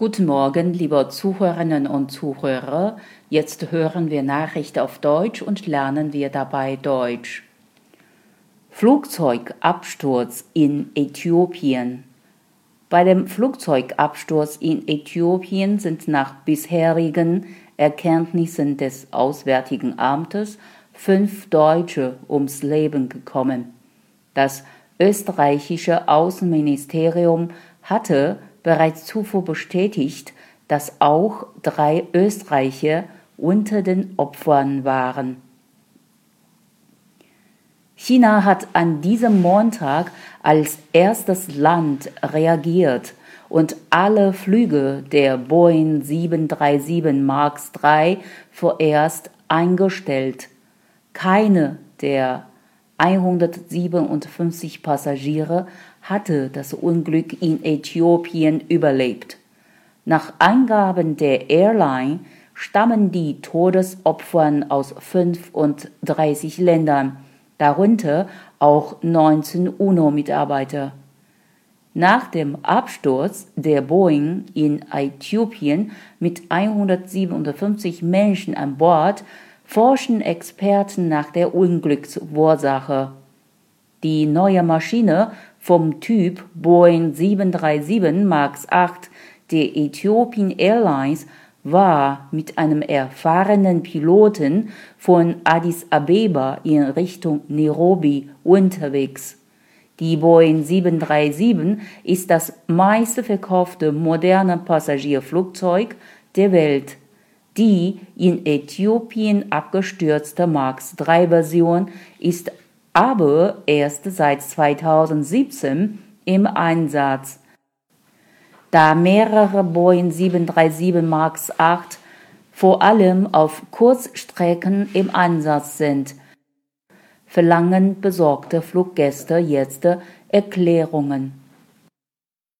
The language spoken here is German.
Guten Morgen, liebe Zuhörerinnen und Zuhörer. Jetzt hören wir Nachrichten auf Deutsch und lernen wir dabei Deutsch. Flugzeugabsturz in Äthiopien. Bei dem Flugzeugabsturz in Äthiopien sind nach bisherigen Erkenntnissen des Auswärtigen Amtes fünf Deutsche ums Leben gekommen. Das österreichische Außenministerium hatte bereits zuvor bestätigt, dass auch drei Österreicher unter den Opfern waren. China hat an diesem Montag als erstes Land reagiert und alle Flüge der Boeing 737 MAX 3 vorerst eingestellt. Keine der 157 Passagiere hatte das Unglück in Äthiopien überlebt. Nach Angaben der Airline stammen die Todesopfer aus 35 Ländern, darunter auch 19 UNO-Mitarbeiter. Nach dem Absturz der Boeing in Äthiopien mit 157 Menschen an Bord forschen Experten nach der Unglücksursache. Die neue Maschine vom Typ Boeing 737 MAX 8 der Ethiopian Airlines war mit einem erfahrenen Piloten von Addis Abeba in Richtung Nairobi unterwegs. Die Boeing 737 ist das meistverkaufte moderne Passagierflugzeug der Welt. Die in Äthiopien abgestürzte MAX 3 Version ist aber erst seit 2017 im Einsatz da mehrere Boeing 737 MAX 8 vor allem auf Kurzstrecken im Einsatz sind, verlangen besorgte Fluggäste jetzt Erklärungen.